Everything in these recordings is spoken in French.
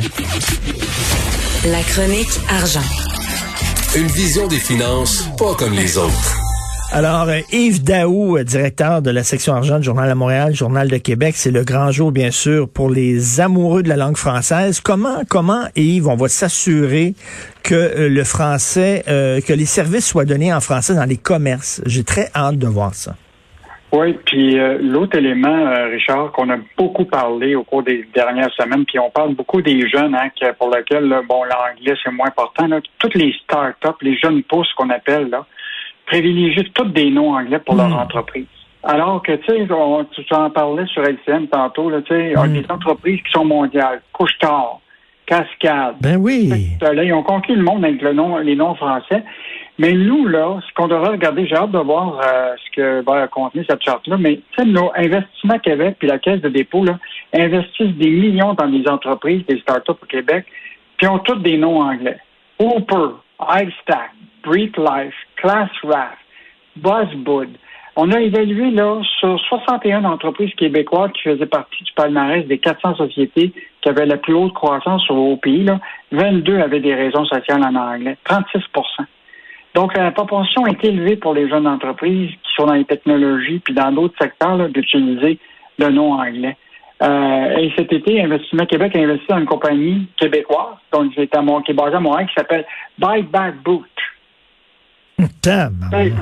journée. La chronique argent. Une vision des finances pas comme les autres. Alors, euh, Yves Daou, euh, directeur de la section argent du Journal à Montréal, Journal de Québec, c'est le grand jour, bien sûr, pour les amoureux de la langue française. Comment, comment, Yves, on va s'assurer que euh, le français, que les services soient donnés en français dans les commerces? J'ai très hâte de voir ça. Oui, puis l'autre élément, Richard, qu'on a beaucoup parlé au cours des dernières semaines, puis on parle beaucoup des jeunes, hein, pour lesquels, bon, l'anglais, c'est moins important. Toutes les start-up, les jeunes pousses qu'on appelle, là, privilégier tous des noms anglais pour leur hmm. entreprise. Alors que, tu sais, tu en parlais sur LCM tantôt, tu sais, hmm. des entreprises qui sont mondiales, Couche-Tard, Cascade. Ben oui. Là, ils ont conquis le monde avec le nom, les noms français. Mais nous, là, ce qu'on devrait regarder, j'ai hâte de voir euh, ce que va contenir cette charte-là, mais nos investissements Québec puis la Caisse de dépôt, là, investissent des millions dans des entreprises, des startups au Québec, puis ont tous des noms anglais. Hooper, iStack, Break Life, Class Raft, Buzzbud. On a évalué là sur 61 entreprises québécoises qui faisaient partie du palmarès des 400 sociétés qui avaient la plus haute croissance au pays. Là, 22 avaient des raisons sociales en anglais, 36 donc, la proportion est élevée pour les jeunes entreprises qui sont dans les technologies puis dans d'autres secteurs d'utiliser le nom anglais. Euh, et cet été, Investissement Québec a investi dans une compagnie québécoise, donc qui est, à qui est basée à Montréal, qui s'appelle Buy Back Boot. Ben,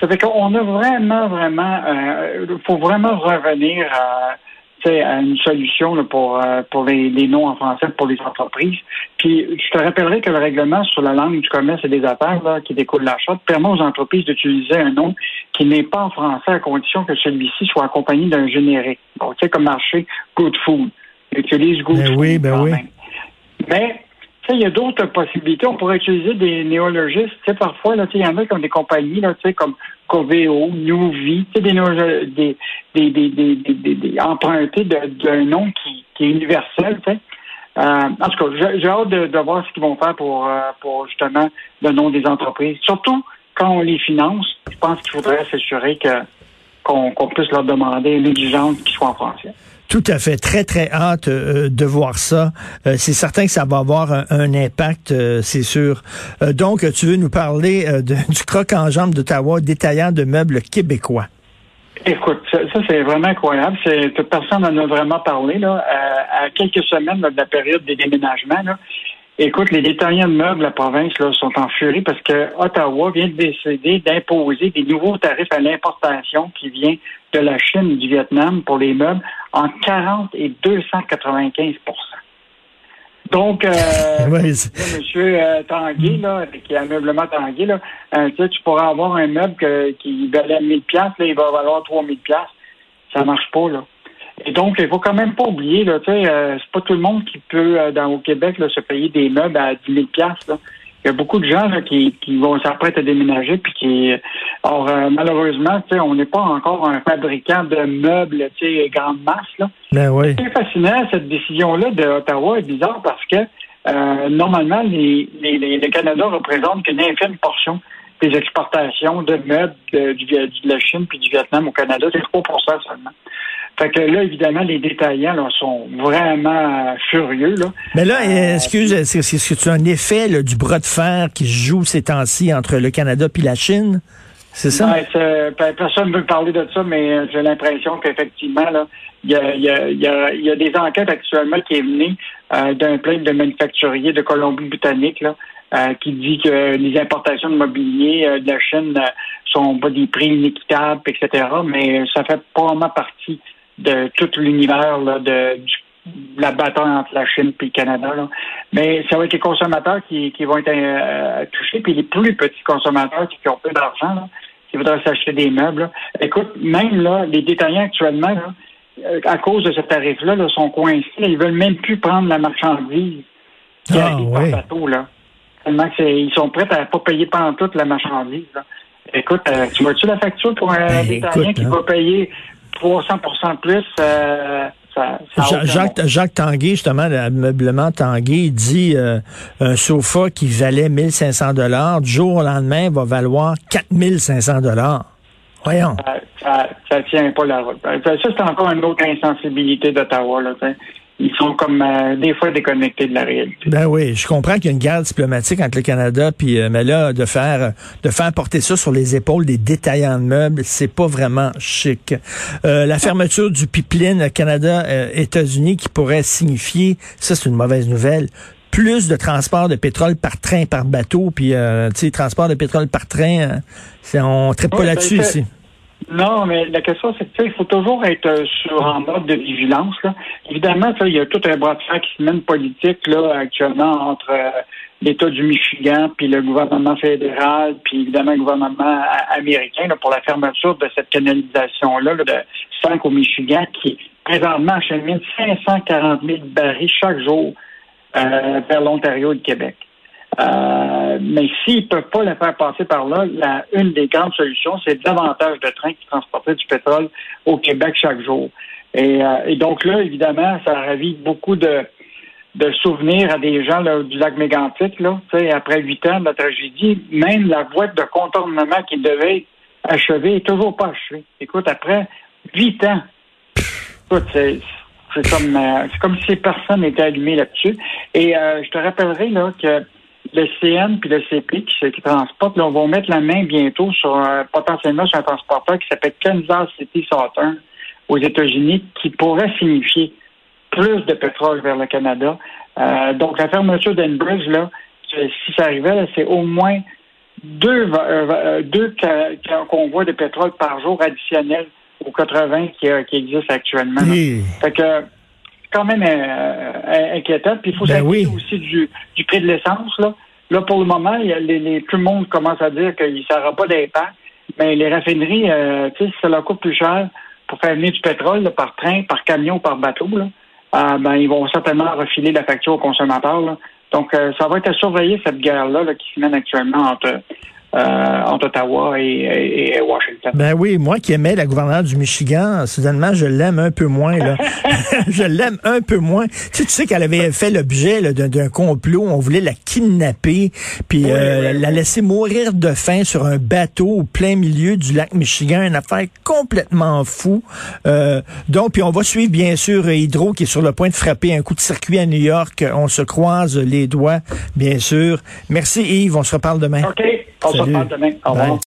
ça fait qu'on a vraiment, vraiment, il euh, faut vraiment revenir à une solution pour, euh, pour les, noms en français pour les entreprises. Puis je te rappellerai que le règlement sur la langue du commerce et des affaires là, qui découle de la charte permet aux entreprises d'utiliser un nom qui n'est pas en français à condition que celui-ci soit accompagné d'un générique. Donc, tu sais, comme marché Good Food. Utilise Good ben Food. Oui, ben oui. Mais il y a d'autres possibilités. On pourrait utiliser des néologistes. Tu sais, parfois, il y en a comme des compagnies, là, comme Coveo, sais, des, des, des, des, des, empruntés d'un nom qui, qui, est universel. Euh, en tout cas, j'ai hâte de, voir ce qu'ils vont faire pour, euh, pour justement le nom des entreprises. Surtout quand on les finance, je pense qu'il faudrait s'assurer que qu'on puisse leur demander une exigence qui soit en français. Tout à fait. Très, très hâte euh, de voir ça. Euh, c'est certain que ça va avoir un, impact, euh, c'est sûr. donc, tu veux nous parler du croc en jambe d'Ottawa, détaillant de meubles québécois. Écoute, ça, c'est vraiment incroyable. C'est, personne en a vraiment parlé là, à, quelques semaines de la période des déménagements. Là. Écoute, les détaillants de meubles de la province là, sont en furie parce que Ottawa vient de décider d'imposer des nouveaux tarifs à l'importation qui vient de la Chine et du Vietnam pour les meubles en 40 et 295% donc, euh, monsieur euh, Tanguy, là, qui a un meublement Tanguy, là, euh, tu pourras avoir un meuble qui valait 1000 pièces, là, il va valoir 3000 pièces. Ça marche pas, là. Et donc, il faut quand même pas oublier, là, tu sais, euh, c'est pas tout le monde qui peut, euh, dans, au Québec, là, se payer des meubles à 10 000 là. Il y a beaucoup de gens là, qui, qui vont s'apprêter à déménager, puis qui, or euh, malheureusement, tu sais, on n'est pas encore un fabricant de meubles, tu sais, grande masse là. Ben oui. C'est fascinant cette décision-là de Ottawa est bizarre parce que normalement, les, les, les, le Canada représente qu'une infime portion des exportations de meubles de, de la Chine puis du Vietnam au Canada, c'est 3 seulement. Fait que là, évidemment, les détaillants là, sont vraiment furieux. Là. Mais là, euh, excuse, est-ce que tu as un effet du bras de fer qui se joue ces temps-ci entre le Canada et la Chine? C'est ça? Ouais, personne ne veut parler de ça, mais euh, j'ai l'impression qu'effectivement, il y a, y, a, y a, des enquêtes actuellement qui est menées euh, d'un plein de manufacturiers de Colombie-Britannique là, qui dit que les importations de mobilier de la Chine sont pas des prix inéquitables, etc. Mais ça fait probablement partie de tout l'univers de, la bataille entre la Chine et le Canada. Mais ça va être les consommateurs qui, vont être euh, touchés, puis les plus petits consommateurs qui, ont peu d'argent, qui voudraient s'acheter des meubles. Écoute, même là, les détaillants actuellement, euh, à cause de ce tarif-là, sont coincés. Ils veulent même plus prendre la marchandise qui ah, arrive par bateau. Là. Tellement ils sont prêts à ne pas payer pendant toute la marchandise. Écoute, euh, tu vois-tu la facture pour un ben, détaillant qui hein. va payer 300% plus, euh, Jacques, Jacques Tanguay, justement, le meublement Tanguay, dit euh, un sofa qui valait 1500 dollars, du jour au lendemain, va valoir 4500 dollars. Voyons. Ça, ça, tient pas la route. Ça, c'est encore une autre insensibilité d'Ottawa. Ils sont comme euh, des fois déconnectés de la réalité. Ben oui, je comprends qu'il y a une guerre diplomatique entre le Canada puis euh, mais là de faire de faire porter ça sur les épaules des détaillants de meubles, c'est pas vraiment chic. Euh, la fermeture du pipeline Canada États-Unis qui pourrait signifier ça c'est une mauvaise nouvelle. Plus de transport de pétrole par train, par bateau, puis tu sais, transport de pétrole par train, c'est on traite pas là-dessus ici. Non, mais la question, c'est que il faut toujours être euh, sur en mode de vigilance. Là. Évidemment, il y a tout un bras de fer qui se mène politique là, actuellement entre euh, l'État du Michigan, puis le gouvernement fédéral, puis évidemment le gouvernement américain là, pour la fermeture de cette canalisation-là de 5 au Michigan qui présentement achemine 540 000 barils chaque jour euh, vers l'Ontario et le Québec. Euh, mais s'ils ne peuvent pas le faire passer par là, la, une des grandes solutions, c'est davantage de trains qui transporteraient du pétrole au Québec chaque jour. Et, euh, donc là, évidemment, ça ravive beaucoup de, de souvenirs à des gens du lac Mégantic. Là, après huit ans de la tragédie, même la boîte de contournement qui devait achever est toujours pas achevée. Écoute, après huit ans, écoute, c'est c'est comme, euh, comme si personne n'était allumé là-dessus. Et je te rappellerai là que le CN puis le CP qui, qui transportent, là, on va mettre la main bientôt sur potentiellement sur un transporteur qui s'appelle Kansas City Southern aux États-Unis, qui pourrait signifier plus de pétrole vers le Canada. Euh, donc la fermeture d'Enbridge, là, si ça arrivait, c'est au moins deux, euh, euh, deux convois de pétrole par jour additionnels aux 80 qui, qui existent actuellement. Fait que quand même euh, inquiétant. Puis il faut ben aussi du, du, prix de l'essence. Là. là, pour le moment, il y a les, tout le monde commence à dire qu'il ne sera pas d'impact. Mais les raffineries, euh, tu sais, ça leur coûte plus cher pour faire venir du pétrole par train, par camion, par bateau, là, euh, ben, ils vont certainement refiler la facture aux consommateurs. Donc, euh, ça va être à surveiller cette guerre-là là, qui se mène actuellement entre euh, entre Ottawa et, Washington. Ben oui, moi qui aimais la gouverneure du Michigan, soudainement, je l'aime un peu moins. Là. je l'aime un peu moins. Tu sais, qu'elle avait fait l'objet d'un complot. On voulait la kidnapper, puis euh, la laisser mourir de faim sur un bateau au plein milieu du lac Michigan. Une affaire complètement fou. Euh, donc, puis on va suivre, bien sûr, Hydro qui est sur le point de frapper un coup de circuit à New York. On se croise les doigts, bien sûr. Merci Yves, on se reparle demain. OK. On se reparle demain. Au revoir.